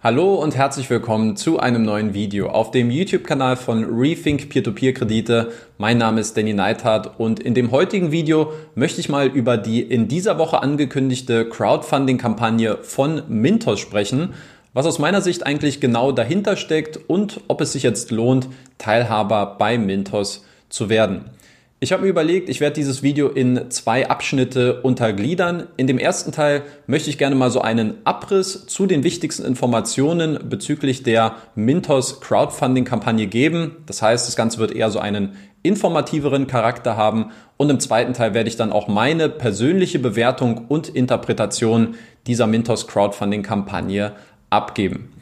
Hallo und herzlich willkommen zu einem neuen Video auf dem YouTube-Kanal von Rethink Peer-to-Peer-Kredite. Mein Name ist Danny Neithardt und in dem heutigen Video möchte ich mal über die in dieser Woche angekündigte Crowdfunding-Kampagne von Mintos sprechen, was aus meiner Sicht eigentlich genau dahinter steckt und ob es sich jetzt lohnt, Teilhaber bei Mintos zu werden. Ich habe mir überlegt, ich werde dieses Video in zwei Abschnitte untergliedern. In dem ersten Teil möchte ich gerne mal so einen Abriss zu den wichtigsten Informationen bezüglich der Mintos Crowdfunding-Kampagne geben. Das heißt, das Ganze wird eher so einen informativeren Charakter haben. Und im zweiten Teil werde ich dann auch meine persönliche Bewertung und Interpretation dieser Mintos Crowdfunding-Kampagne abgeben.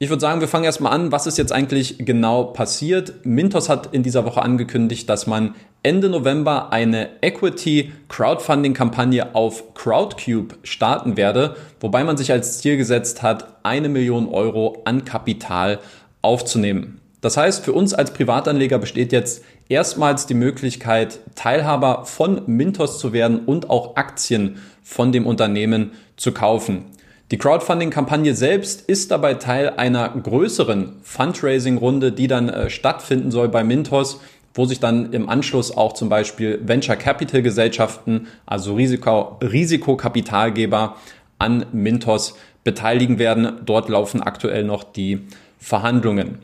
Ich würde sagen, wir fangen erstmal an. Was ist jetzt eigentlich genau passiert? Mintos hat in dieser Woche angekündigt, dass man Ende November eine Equity Crowdfunding Kampagne auf Crowdcube starten werde, wobei man sich als Ziel gesetzt hat, eine Million Euro an Kapital aufzunehmen. Das heißt, für uns als Privatanleger besteht jetzt erstmals die Möglichkeit, Teilhaber von Mintos zu werden und auch Aktien von dem Unternehmen zu kaufen. Die Crowdfunding-Kampagne selbst ist dabei Teil einer größeren Fundraising-Runde, die dann äh, stattfinden soll bei Mintos, wo sich dann im Anschluss auch zum Beispiel Venture Capital Gesellschaften, also Risiko, Risikokapitalgeber an Mintos beteiligen werden. Dort laufen aktuell noch die Verhandlungen.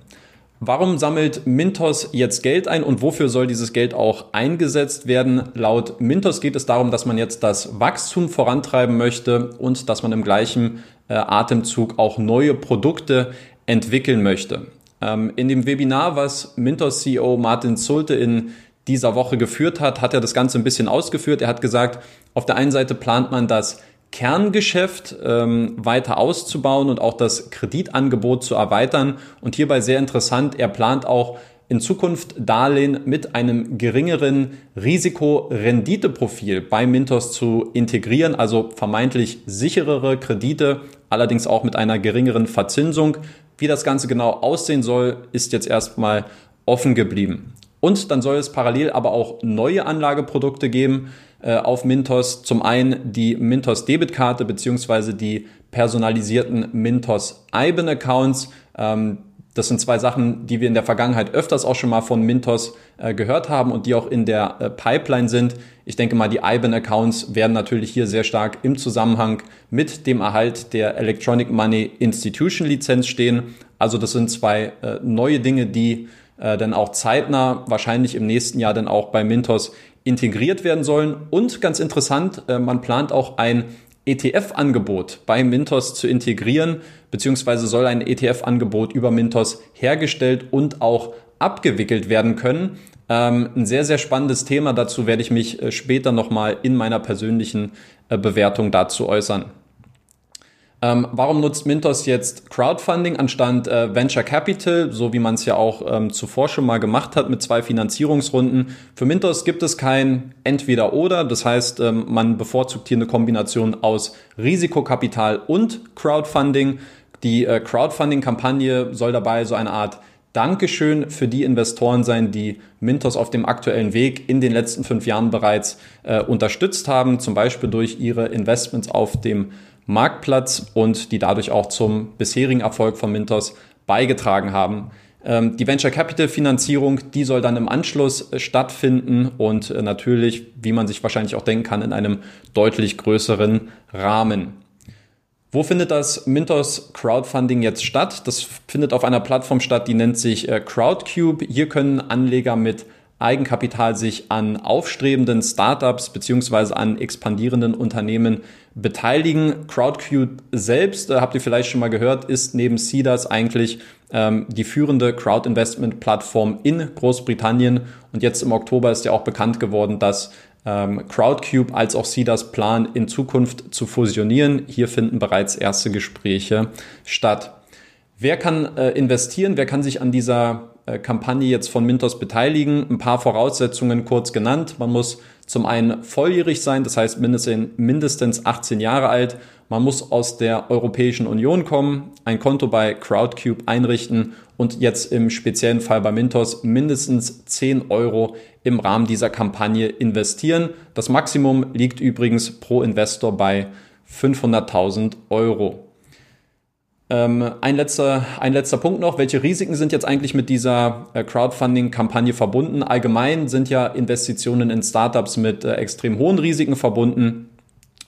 Warum sammelt Mintos jetzt Geld ein und wofür soll dieses Geld auch eingesetzt werden? Laut Mintos geht es darum, dass man jetzt das Wachstum vorantreiben möchte und dass man im gleichen äh, Atemzug auch neue Produkte entwickeln möchte. Ähm, in dem Webinar, was Mintos CEO Martin Zulte in dieser Woche geführt hat, hat er das Ganze ein bisschen ausgeführt. Er hat gesagt, auf der einen Seite plant man das Kerngeschäft ähm, weiter auszubauen und auch das Kreditangebot zu erweitern. Und hierbei sehr interessant, er plant auch in Zukunft Darlehen mit einem geringeren Risikorenditeprofil bei Mintos zu integrieren, also vermeintlich sicherere Kredite, allerdings auch mit einer geringeren Verzinsung. Wie das Ganze genau aussehen soll, ist jetzt erstmal offen geblieben. Und dann soll es parallel aber auch neue Anlageprodukte geben äh, auf Mintos. Zum einen die Mintos Debitkarte beziehungsweise die personalisierten Mintos IBAN Accounts. Ähm, das sind zwei Sachen, die wir in der Vergangenheit öfters auch schon mal von Mintos äh, gehört haben und die auch in der äh, Pipeline sind. Ich denke mal, die IBAN-Accounts werden natürlich hier sehr stark im Zusammenhang mit dem Erhalt der Electronic Money Institution Lizenz stehen. Also das sind zwei äh, neue Dinge, die äh, dann auch zeitnah, wahrscheinlich im nächsten Jahr dann auch bei Mintos integriert werden sollen. Und ganz interessant, äh, man plant auch ein ETF-Angebot bei Mintos zu integrieren, beziehungsweise soll ein ETF-Angebot über Mintos hergestellt und auch abgewickelt werden können. Ähm, ein sehr, sehr spannendes Thema. Dazu werde ich mich äh, später nochmal in meiner persönlichen äh, Bewertung dazu äußern. Ähm, warum nutzt Mintos jetzt Crowdfunding anstatt äh, Venture Capital, so wie man es ja auch ähm, zuvor schon mal gemacht hat mit zwei Finanzierungsrunden? Für Mintos gibt es kein Entweder-Oder, das heißt, ähm, man bevorzugt hier eine Kombination aus Risikokapital und Crowdfunding. Die äh, Crowdfunding-Kampagne soll dabei so eine Art Dankeschön für die Investoren sein, die Mintos auf dem aktuellen Weg in den letzten fünf Jahren bereits äh, unterstützt haben, zum Beispiel durch ihre Investments auf dem Marktplatz und die dadurch auch zum bisherigen Erfolg von Mintos beigetragen haben. Ähm, die Venture Capital Finanzierung, die soll dann im Anschluss äh, stattfinden und äh, natürlich, wie man sich wahrscheinlich auch denken kann, in einem deutlich größeren Rahmen. Wo findet das Mintos Crowdfunding jetzt statt? Das findet auf einer Plattform statt, die nennt sich äh, Crowdcube. Hier können Anleger mit Eigenkapital sich an aufstrebenden Startups beziehungsweise an expandierenden Unternehmen beteiligen. Crowdcube selbst, äh, habt ihr vielleicht schon mal gehört, ist neben Seeders eigentlich ähm, die führende Crowd-Investment-Plattform in Großbritannien. Und jetzt im Oktober ist ja auch bekannt geworden, dass ähm, Crowdcube als auch Seeders planen, in Zukunft zu fusionieren. Hier finden bereits erste Gespräche statt. Wer kann äh, investieren? Wer kann sich an dieser äh, Kampagne jetzt von Mintos beteiligen. Ein paar Voraussetzungen kurz genannt. Man muss zum einen volljährig sein, das heißt mindestens 18 Jahre alt. Man muss aus der Europäischen Union kommen, ein Konto bei Crowdcube einrichten und jetzt im speziellen Fall bei Mintos mindestens 10 Euro im Rahmen dieser Kampagne investieren. Das Maximum liegt übrigens pro Investor bei 500.000 Euro. Ähm, ein, letzter, ein letzter Punkt noch. Welche Risiken sind jetzt eigentlich mit dieser äh, Crowdfunding-Kampagne verbunden? Allgemein sind ja Investitionen in Startups mit äh, extrem hohen Risiken verbunden.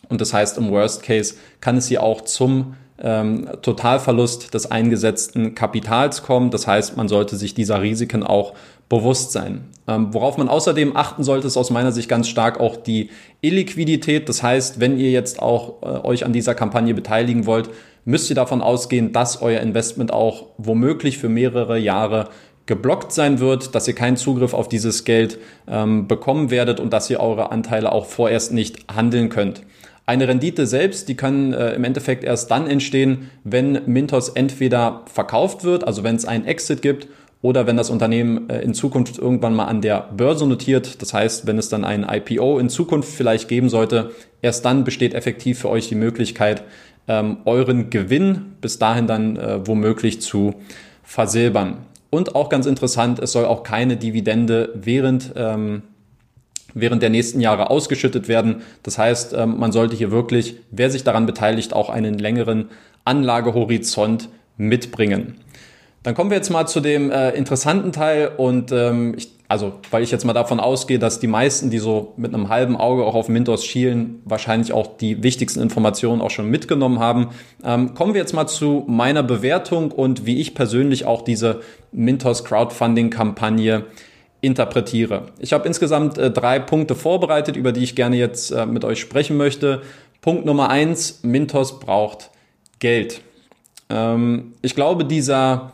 Und das heißt, im Worst Case kann es hier auch zum ähm, Totalverlust des eingesetzten Kapitals kommen. Das heißt, man sollte sich dieser Risiken auch bewusst sein. Ähm, worauf man außerdem achten sollte, ist aus meiner Sicht ganz stark auch die Illiquidität. Das heißt, wenn ihr jetzt auch äh, euch an dieser Kampagne beteiligen wollt, müsst ihr davon ausgehen, dass euer Investment auch womöglich für mehrere Jahre geblockt sein wird, dass ihr keinen Zugriff auf dieses Geld ähm, bekommen werdet und dass ihr eure Anteile auch vorerst nicht handeln könnt. Eine Rendite selbst, die kann äh, im Endeffekt erst dann entstehen, wenn Mintos entweder verkauft wird, also wenn es einen Exit gibt, oder wenn das Unternehmen äh, in Zukunft irgendwann mal an der Börse notiert. Das heißt, wenn es dann ein IPO in Zukunft vielleicht geben sollte, erst dann besteht effektiv für euch die Möglichkeit, ähm, euren Gewinn bis dahin dann äh, womöglich zu versilbern. Und auch ganz interessant, es soll auch keine Dividende während, ähm, während der nächsten Jahre ausgeschüttet werden. Das heißt, ähm, man sollte hier wirklich, wer sich daran beteiligt, auch einen längeren Anlagehorizont mitbringen. Dann kommen wir jetzt mal zu dem äh, interessanten Teil und ähm, ich, also weil ich jetzt mal davon ausgehe, dass die meisten, die so mit einem halben Auge auch auf Mintos schielen, wahrscheinlich auch die wichtigsten Informationen auch schon mitgenommen haben. Ähm, kommen wir jetzt mal zu meiner Bewertung und wie ich persönlich auch diese Mintos Crowdfunding-Kampagne interpretiere. Ich habe insgesamt äh, drei Punkte vorbereitet, über die ich gerne jetzt äh, mit euch sprechen möchte. Punkt Nummer eins, Mintos braucht Geld. Ähm, ich glaube, dieser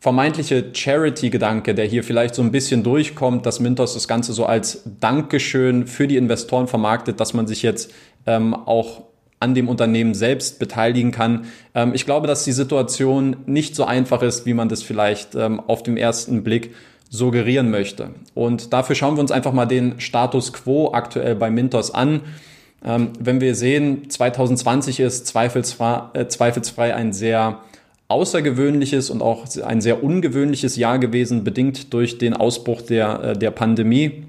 vermeintliche Charity-Gedanke, der hier vielleicht so ein bisschen durchkommt, dass Mintos das Ganze so als Dankeschön für die Investoren vermarktet, dass man sich jetzt ähm, auch an dem Unternehmen selbst beteiligen kann. Ähm, ich glaube, dass die Situation nicht so einfach ist, wie man das vielleicht ähm, auf dem ersten Blick suggerieren möchte. Und dafür schauen wir uns einfach mal den Status quo aktuell bei Mintos an. Ähm, wenn wir sehen, 2020 ist zweifelsfrei, äh, zweifelsfrei ein sehr außergewöhnliches und auch ein sehr ungewöhnliches Jahr gewesen, bedingt durch den Ausbruch der, äh, der Pandemie.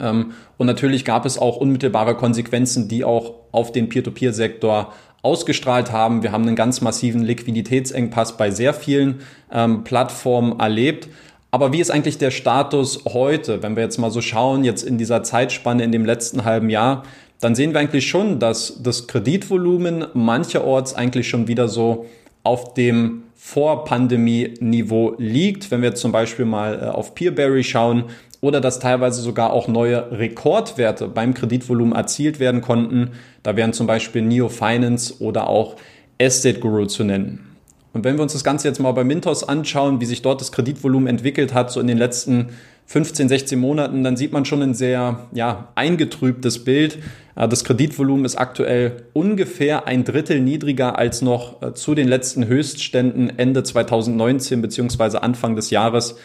Ähm, und natürlich gab es auch unmittelbare Konsequenzen, die auch auf den Peer-to-Peer-Sektor ausgestrahlt haben. Wir haben einen ganz massiven Liquiditätsengpass bei sehr vielen ähm, Plattformen erlebt. Aber wie ist eigentlich der Status heute, wenn wir jetzt mal so schauen, jetzt in dieser Zeitspanne in dem letzten halben Jahr, dann sehen wir eigentlich schon, dass das Kreditvolumen mancherorts eigentlich schon wieder so auf dem Vor-Pandemie-Niveau liegt. Wenn wir zum Beispiel mal äh, auf Peerberry schauen oder dass teilweise sogar auch neue Rekordwerte beim Kreditvolumen erzielt werden konnten. Da wären zum Beispiel Neo Finance oder auch Estate Guru zu nennen. Und wenn wir uns das Ganze jetzt mal bei Mintos anschauen, wie sich dort das Kreditvolumen entwickelt hat, so in den letzten 15, 16 Monaten, dann sieht man schon ein sehr ja, eingetrübtes Bild. Äh, das Kreditvolumen ist aktuell ungefähr ein Drittel niedriger als noch äh, zu den letzten Höchstständen Ende 2019 beziehungsweise Anfang des Jahres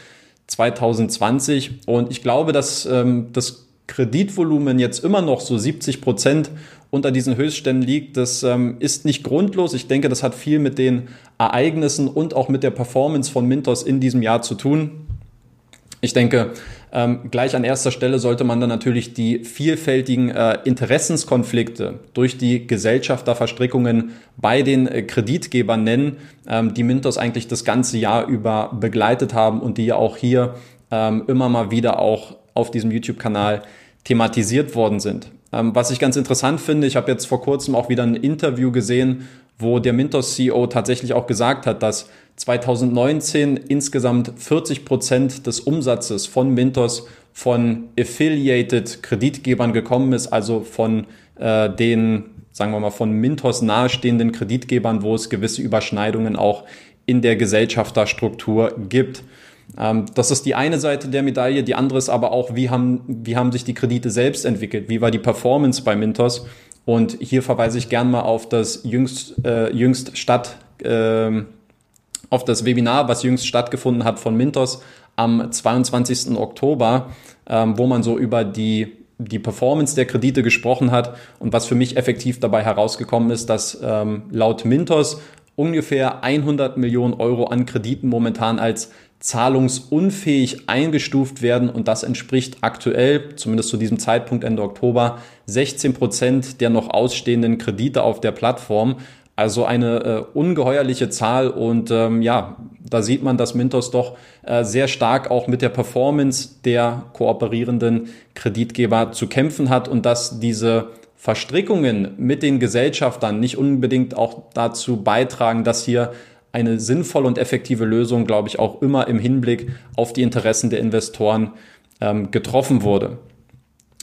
2020. Und ich glaube, dass ähm, das Kreditvolumen jetzt immer noch so 70 Prozent unter diesen Höchstständen liegt, das ähm, ist nicht grundlos. Ich denke, das hat viel mit den Ereignissen und auch mit der Performance von Mintos in diesem Jahr zu tun. Ich denke, ähm, gleich an erster Stelle sollte man dann natürlich die vielfältigen äh, Interessenskonflikte durch die Gesellschafterverstrickungen bei den äh, Kreditgebern nennen, ähm, die Mintos eigentlich das ganze Jahr über begleitet haben und die ja auch hier ähm, immer mal wieder auch auf diesem YouTube-Kanal thematisiert worden sind. Ähm, was ich ganz interessant finde, ich habe jetzt vor kurzem auch wieder ein Interview gesehen, wo der Mintos CEO tatsächlich auch gesagt hat, dass 2019 insgesamt 40 Prozent des Umsatzes von Mintos von affiliated Kreditgebern gekommen ist, also von äh, den, sagen wir mal, von Mintos nahestehenden Kreditgebern, wo es gewisse Überschneidungen auch in der Gesellschafterstruktur gibt. Ähm, das ist die eine Seite der Medaille. Die andere ist aber auch, wie haben, wie haben sich die Kredite selbst entwickelt? Wie war die Performance bei Mintos? Und hier verweise ich gern mal auf das jüngst, äh, jüngst statt, äh, auf das Webinar, was jüngst stattgefunden hat von Mintos am 22. Oktober, ähm, wo man so über die, die Performance der Kredite gesprochen hat und was für mich effektiv dabei herausgekommen ist, dass ähm, laut Mintos ungefähr 100 Millionen Euro an Krediten momentan als zahlungsunfähig eingestuft werden und das entspricht aktuell, zumindest zu diesem Zeitpunkt Ende Oktober, 16 Prozent der noch ausstehenden Kredite auf der Plattform. Also eine äh, ungeheuerliche Zahl und ähm, ja, da sieht man, dass Mintos doch äh, sehr stark auch mit der Performance der kooperierenden Kreditgeber zu kämpfen hat und dass diese Verstrickungen mit den Gesellschaftern nicht unbedingt auch dazu beitragen, dass hier eine sinnvolle und effektive Lösung, glaube ich, auch immer im Hinblick auf die Interessen der Investoren ähm, getroffen wurde.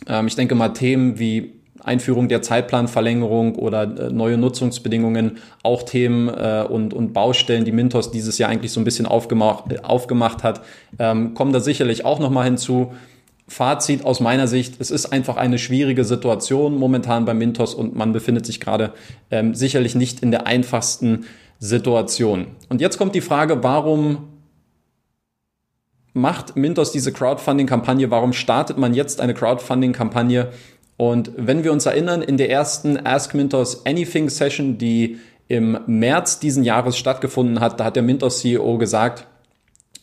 Ähm, ich denke mal, Themen wie Einführung der Zeitplanverlängerung oder äh, neue Nutzungsbedingungen, auch Themen äh, und, und Baustellen, die Mintos dieses Jahr eigentlich so ein bisschen aufgemacht, aufgemacht hat, ähm, kommen da sicherlich auch nochmal hinzu. Fazit aus meiner Sicht, es ist einfach eine schwierige Situation momentan bei Mintos und man befindet sich gerade ähm, sicherlich nicht in der einfachsten Situation. Und jetzt kommt die Frage, warum macht Mintos diese Crowdfunding-Kampagne? Warum startet man jetzt eine Crowdfunding-Kampagne? Und wenn wir uns erinnern, in der ersten Ask Mintos Anything Session, die im März diesen Jahres stattgefunden hat, da hat der Mintos CEO gesagt,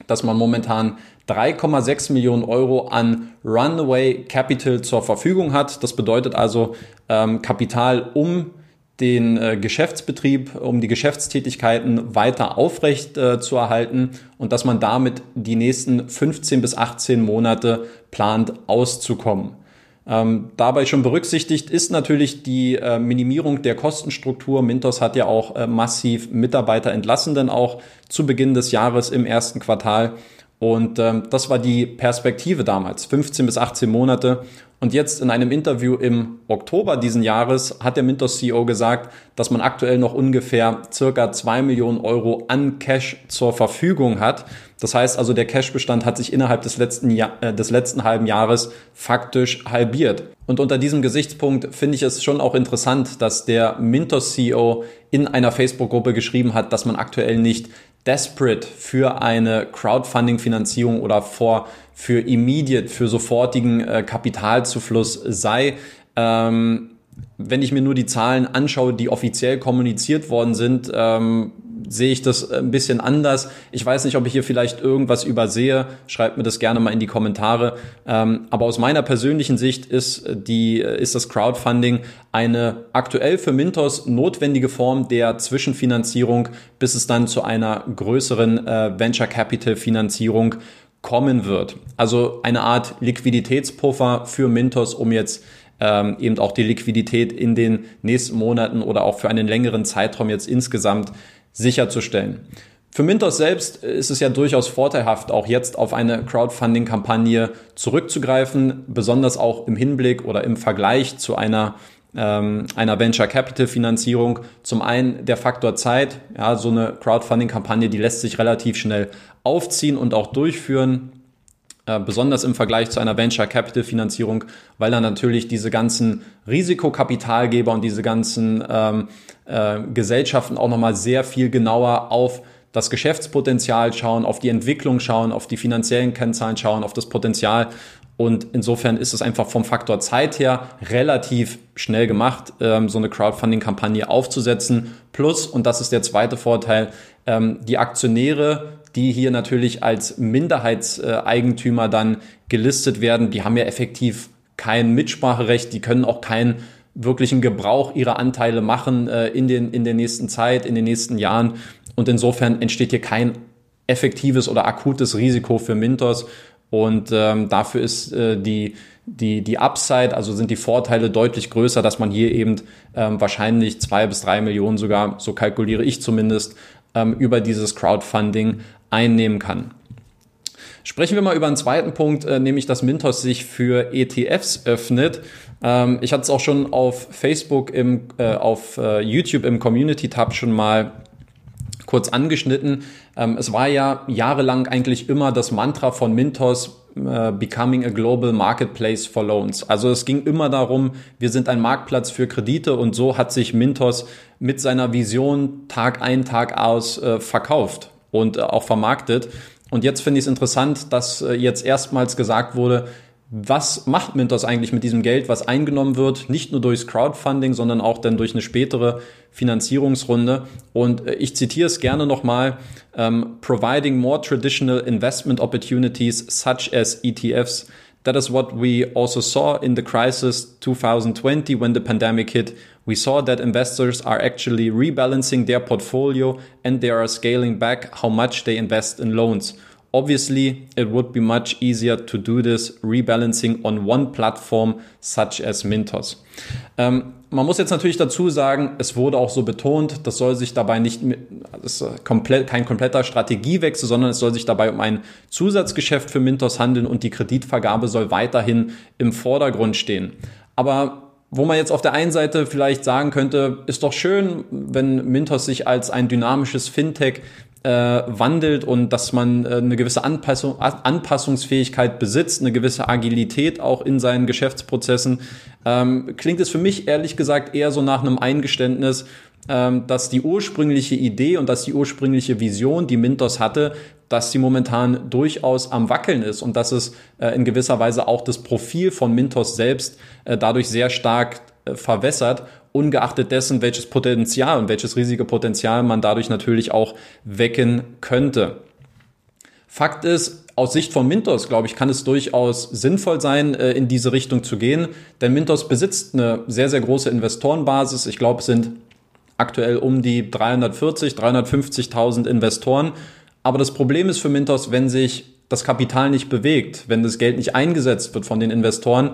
dass man momentan 3,6 Millionen Euro an Runaway Capital zur Verfügung hat. Das bedeutet also ähm, Kapital, um den äh, Geschäftsbetrieb, um die Geschäftstätigkeiten weiter aufrecht äh, zu erhalten und dass man damit die nächsten 15 bis 18 Monate plant auszukommen. Ähm, dabei schon berücksichtigt ist natürlich die äh, Minimierung der Kostenstruktur. Mintos hat ja auch äh, massiv Mitarbeiter entlassen, denn auch zu Beginn des Jahres im ersten Quartal. Und ähm, das war die Perspektive damals, 15 bis 18 Monate. Und jetzt in einem Interview im Oktober diesen Jahres hat der Mintos CEO gesagt, dass man aktuell noch ungefähr circa zwei Millionen Euro an Cash zur Verfügung hat. Das heißt also, der Cashbestand hat sich innerhalb des letzten, Jahr, äh, des letzten halben Jahres faktisch halbiert. Und unter diesem Gesichtspunkt finde ich es schon auch interessant, dass der Mintos CEO in einer Facebook-Gruppe geschrieben hat, dass man aktuell nicht desperate für eine Crowdfunding-Finanzierung oder vor, für immediate, für sofortigen äh, Kapitalzufluss sei. Ähm, wenn ich mir nur die Zahlen anschaue, die offiziell kommuniziert worden sind, ähm, sehe ich das ein bisschen anders. Ich weiß nicht, ob ich hier vielleicht irgendwas übersehe. Schreibt mir das gerne mal in die Kommentare. Ähm, aber aus meiner persönlichen Sicht ist die, ist das Crowdfunding eine aktuell für Mintos notwendige Form der Zwischenfinanzierung, bis es dann zu einer größeren äh, Venture Capital Finanzierung kommen wird. Also eine Art Liquiditätspuffer für Mintos, um jetzt ähm, eben auch die Liquidität in den nächsten Monaten oder auch für einen längeren Zeitraum jetzt insgesamt sicherzustellen. Für Mintos selbst ist es ja durchaus vorteilhaft, auch jetzt auf eine Crowdfunding-Kampagne zurückzugreifen, besonders auch im Hinblick oder im Vergleich zu einer ähm, einer Venture Capital Finanzierung. Zum einen der Faktor Zeit. Ja, so eine Crowdfunding-Kampagne, die lässt sich relativ schnell aufziehen und auch durchführen. Äh, besonders im Vergleich zu einer Venture Capital Finanzierung, weil dann natürlich diese ganzen Risikokapitalgeber und diese ganzen ähm, äh, Gesellschaften auch nochmal sehr viel genauer auf das Geschäftspotenzial schauen, auf die Entwicklung schauen, auf die finanziellen Kennzahlen schauen, auf das Potenzial. Und insofern ist es einfach vom Faktor Zeit her relativ schnell gemacht, ähm, so eine Crowdfunding-Kampagne aufzusetzen. Plus, und das ist der zweite Vorteil, ähm, die Aktionäre die hier natürlich als Minderheitseigentümer dann gelistet werden, die haben ja effektiv kein Mitspracherecht, die können auch keinen wirklichen Gebrauch ihrer Anteile machen äh, in, den, in der nächsten Zeit, in den nächsten Jahren. Und insofern entsteht hier kein effektives oder akutes Risiko für Mintos. Und ähm, dafür ist äh, die, die, die Upside, also sind die Vorteile deutlich größer, dass man hier eben ähm, wahrscheinlich zwei bis drei Millionen sogar, so kalkuliere ich zumindest, ähm, über dieses Crowdfunding einnehmen kann. Sprechen wir mal über einen zweiten Punkt, äh, nämlich dass Mintos sich für ETFs öffnet. Ähm, ich hatte es auch schon auf Facebook, im, äh, auf äh, YouTube im Community-Tab schon mal kurz angeschnitten. Ähm, es war ja jahrelang eigentlich immer das Mantra von Mintos, äh, Becoming a Global Marketplace for Loans. Also es ging immer darum, wir sind ein Marktplatz für Kredite und so hat sich Mintos mit seiner Vision Tag ein, Tag aus äh, verkauft und äh, auch vermarktet. Und jetzt finde ich es interessant, dass äh, jetzt erstmals gesagt wurde, was macht Mintos eigentlich mit diesem Geld, was eingenommen wird, nicht nur durchs Crowdfunding, sondern auch dann durch eine spätere Finanzierungsrunde. Und äh, ich zitiere es gerne nochmal, ähm, providing more traditional investment opportunities such as ETFs That is what we also saw in the crisis 2020 when the pandemic hit. We saw that investors are actually rebalancing their portfolio and they are scaling back how much they invest in loans. Obviously, it would be much easier to do this rebalancing on one platform such as Mintos. Ähm, man muss jetzt natürlich dazu sagen, es wurde auch so betont, das soll sich dabei nicht, das ist komplett, kein kompletter Strategiewechsel, sondern es soll sich dabei um ein Zusatzgeschäft für Mintos handeln und die Kreditvergabe soll weiterhin im Vordergrund stehen. Aber wo man jetzt auf der einen Seite vielleicht sagen könnte, ist doch schön, wenn Mintos sich als ein dynamisches Fintech äh, wandelt und dass man äh, eine gewisse Anpassung, Anpassungsfähigkeit besitzt, eine gewisse Agilität auch in seinen Geschäftsprozessen, ähm, klingt es für mich ehrlich gesagt eher so nach einem Eingeständnis, ähm, dass die ursprüngliche Idee und dass die ursprüngliche Vision, die Mintos hatte, dass sie momentan durchaus am Wackeln ist und dass es äh, in gewisser Weise auch das Profil von Mintos selbst äh, dadurch sehr stark verwässert ungeachtet dessen, welches Potenzial und welches riesige Potenzial man dadurch natürlich auch wecken könnte. Fakt ist, aus Sicht von Mintos, glaube ich, kann es durchaus sinnvoll sein, äh, in diese Richtung zu gehen, denn Mintos besitzt eine sehr, sehr große Investorenbasis. Ich glaube, es sind aktuell um die 340, 350.000 Investoren. Aber das Problem ist für Mintos, wenn sich das Kapital nicht bewegt, wenn das Geld nicht eingesetzt wird von den Investoren,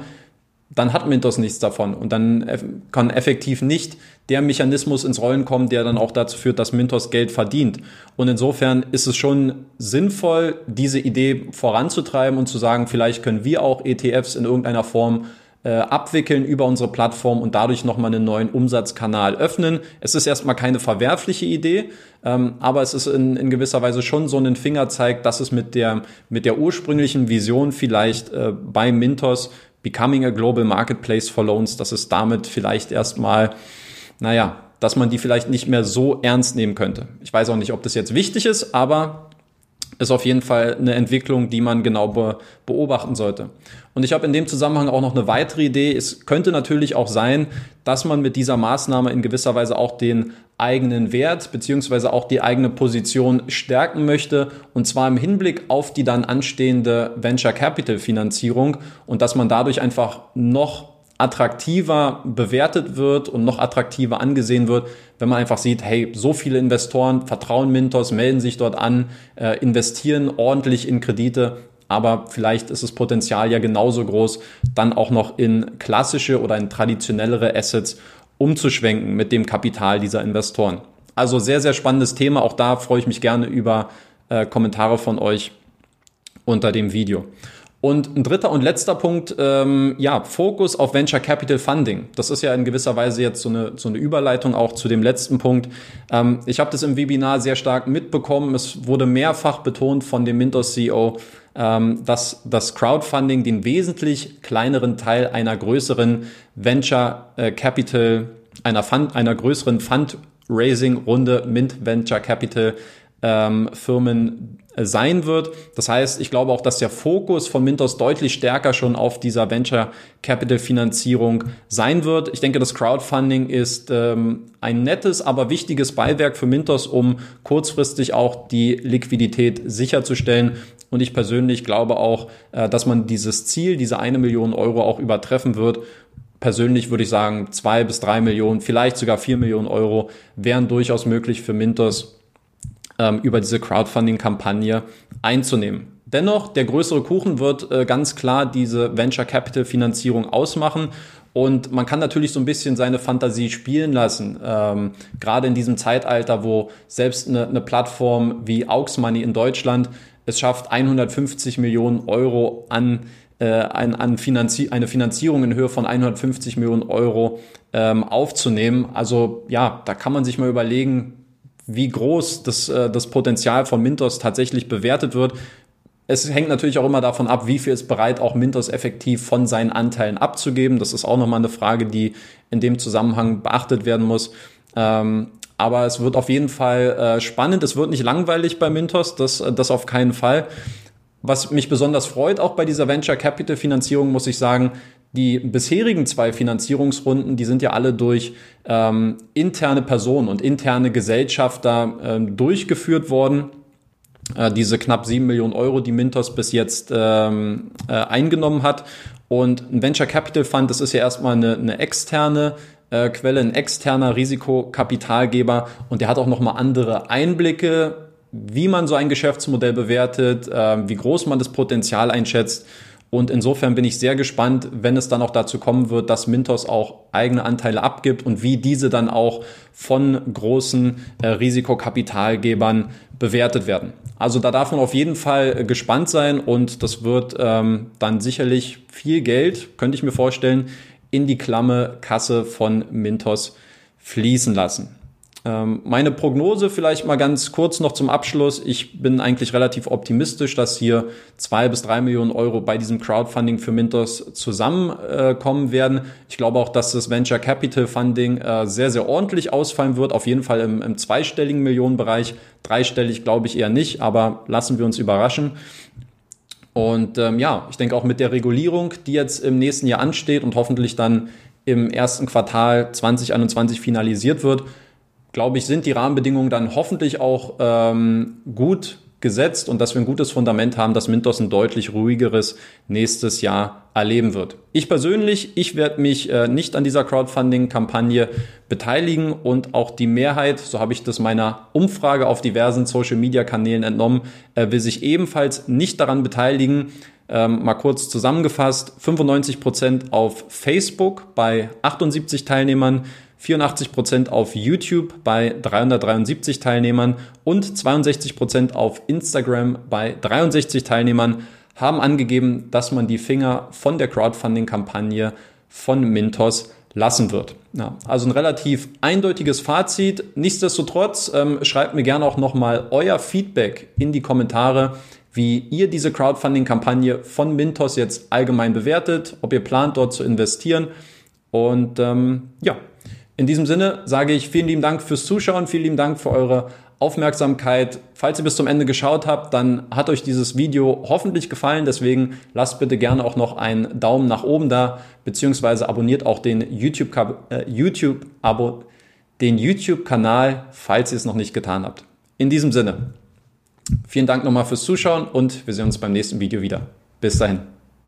dann hat Mintos nichts davon und dann kann effektiv nicht der Mechanismus ins Rollen kommen, der dann auch dazu führt, dass Mintos Geld verdient. Und insofern ist es schon sinnvoll, diese Idee voranzutreiben und zu sagen, vielleicht können wir auch ETFs in irgendeiner Form äh, abwickeln über unsere Plattform und dadurch nochmal einen neuen Umsatzkanal öffnen. Es ist erstmal keine verwerfliche Idee, ähm, aber es ist in, in gewisser Weise schon so ein Fingerzeig, dass es mit der, mit der ursprünglichen Vision vielleicht äh, bei Mintos Becoming a Global Marketplace for Loans, dass es damit vielleicht erstmal, naja, dass man die vielleicht nicht mehr so ernst nehmen könnte. Ich weiß auch nicht, ob das jetzt wichtig ist, aber ist auf jeden Fall eine Entwicklung, die man genau be beobachten sollte. Und ich habe in dem Zusammenhang auch noch eine weitere Idee. Es könnte natürlich auch sein, dass man mit dieser Maßnahme in gewisser Weise auch den eigenen Wert beziehungsweise auch die eigene Position stärken möchte. Und zwar im Hinblick auf die dann anstehende Venture Capital Finanzierung und dass man dadurch einfach noch attraktiver bewertet wird und noch attraktiver angesehen wird, wenn man einfach sieht, hey, so viele Investoren vertrauen Mintos, melden sich dort an, äh, investieren ordentlich in Kredite, aber vielleicht ist das Potenzial ja genauso groß, dann auch noch in klassische oder in traditionellere Assets umzuschwenken mit dem Kapital dieser Investoren. Also sehr, sehr spannendes Thema. Auch da freue ich mich gerne über äh, Kommentare von euch unter dem Video. Und ein dritter und letzter Punkt, ähm, ja, Fokus auf Venture Capital Funding. Das ist ja in gewisser Weise jetzt so eine, so eine Überleitung auch zu dem letzten Punkt. Ähm, ich habe das im Webinar sehr stark mitbekommen. Es wurde mehrfach betont von dem Mintos CEO, dass das Crowdfunding den wesentlich kleineren Teil einer größeren Venture äh, Capital, einer, Fund, einer größeren Fundraising-Runde Mint Venture Capital ähm, Firmen sein wird. Das heißt, ich glaube auch, dass der Fokus von Mintos deutlich stärker schon auf dieser Venture Capital Finanzierung sein wird. Ich denke, das Crowdfunding ist ähm, ein nettes, aber wichtiges Beiwerk für Mintos, um kurzfristig auch die Liquidität sicherzustellen. Und ich persönlich glaube auch, äh, dass man dieses Ziel, diese eine Million Euro auch übertreffen wird persönlich würde ich sagen, zwei bis drei Millionen, vielleicht sogar vier Millionen Euro wären durchaus möglich für Mintos ähm, über diese Crowdfunding-Kampagne einzunehmen. Dennoch, der größere Kuchen wird äh, ganz klar diese Venture Capital Finanzierung ausmachen. Und man kann natürlich so ein bisschen seine Fantasie spielen lassen. Ähm, gerade in diesem Zeitalter, wo selbst eine, eine Plattform wie Aux Money in Deutschland es schafft, 150 Millionen Euro an, äh, an, an Finanzi eine Finanzierung in Höhe von 150 Millionen Euro ähm, aufzunehmen. Also ja, da kann man sich mal überlegen, wie groß das, äh, das Potenzial von Mintos tatsächlich bewertet wird. Es hängt natürlich auch immer davon ab, wie viel ist bereit, auch Mintos effektiv von seinen Anteilen abzugeben. Das ist auch nochmal eine Frage, die in dem Zusammenhang beachtet werden muss. Ähm, aber es wird auf jeden Fall äh, spannend. Es wird nicht langweilig bei Mintos, das, das auf keinen Fall. Was mich besonders freut, auch bei dieser Venture Capital Finanzierung, muss ich sagen, die bisherigen zwei Finanzierungsrunden, die sind ja alle durch ähm, interne Personen und interne Gesellschafter ähm, durchgeführt worden. äh, diese knapp sieben Millionen Euro, die Mintos bis jetzt ähm, äh, eingenommen hat. Und ein Venture Capital Fund, das ist ja erstmal eine, eine externe äh, Quelle, ein externer Risikokapitalgeber und der hat auch nochmal andere Einblicke, wie man so ein Geschäftsmodell bewertet, äh, wie groß man das Potenzial einschätzt. Und insofern bin ich sehr gespannt, wenn es dann auch dazu kommen wird, dass Mintos auch eigene Anteile abgibt und wie diese dann auch von großen äh, Risikokapitalgebern bewertet werden. Also da darf man auf jeden Fall äh, gespannt sein und das wird ähm, dann sicherlich viel Geld, könnte ich mir vorstellen, in die klamme Kasse von Mintos fließen lassen. Ähm, meine Prognose vielleicht mal ganz kurz noch zum Abschluss. Ich bin eigentlich relativ optimistisch, dass hier zwei bis drei Millionen Euro bei diesem Crowdfunding für Mintos zusammenkommen werden. Ich glaube auch, dass das Venture Capital Funding äh, sehr, sehr ordentlich ausfallen wird. Auf jeden Fall im, im zweistelligen Millionenbereich. Dreistellig glaube ich eher nicht, aber lassen wir uns überraschen. Und ähm, ja, ich denke auch mit der Regulierung, die jetzt im nächsten Jahr ansteht und hoffentlich dann im ersten Quartal 2021 finalisiert wird, glaube ich, sind die Rahmenbedingungen dann hoffentlich auch ähm, gut gesetzt und dass wir ein gutes Fundament haben, dass Mintos ein deutlich ruhigeres nächstes Jahr erleben wird. Ich persönlich, ich werde mich äh, nicht an dieser Crowdfunding-Kampagne beteiligen und auch die Mehrheit, so habe ich das meiner Umfrage auf diversen Social-Media-Kanälen entnommen, äh, will sich ebenfalls nicht daran beteiligen. Ähm, mal kurz zusammengefasst, 95 Prozent auf Facebook bei 78 Teilnehmern, 84 Prozent auf YouTube bei 373 Teilnehmern und 62 Prozent auf Instagram bei 63 Teilnehmern haben angegeben, dass man die Finger von der Crowdfunding-Kampagne von Mintos lassen wird. Ja, also ein relativ eindeutiges Fazit. Nichtsdestotrotz ähm, schreibt mir gerne auch nochmal euer Feedback in die Kommentare, wie ihr diese Crowdfunding-Kampagne von Mintos jetzt allgemein bewertet, ob ihr plant, dort zu investieren. Und ähm, ja, in diesem Sinne sage ich vielen lieben Dank fürs Zuschauen, vielen lieben Dank für eure Aufmerksamkeit. Falls ihr bis zum Ende geschaut habt, dann hat euch dieses Video hoffentlich gefallen. Deswegen lasst bitte gerne auch noch einen Daumen nach oben da, beziehungsweise abonniert auch den YouTube, äh, YouTube, YouTube-Kanal, falls ihr es noch nicht getan habt. In diesem Sinne, vielen Dank nochmal fürs Zuschauen und wir sehen uns beim nächsten Video wieder. Bis dahin.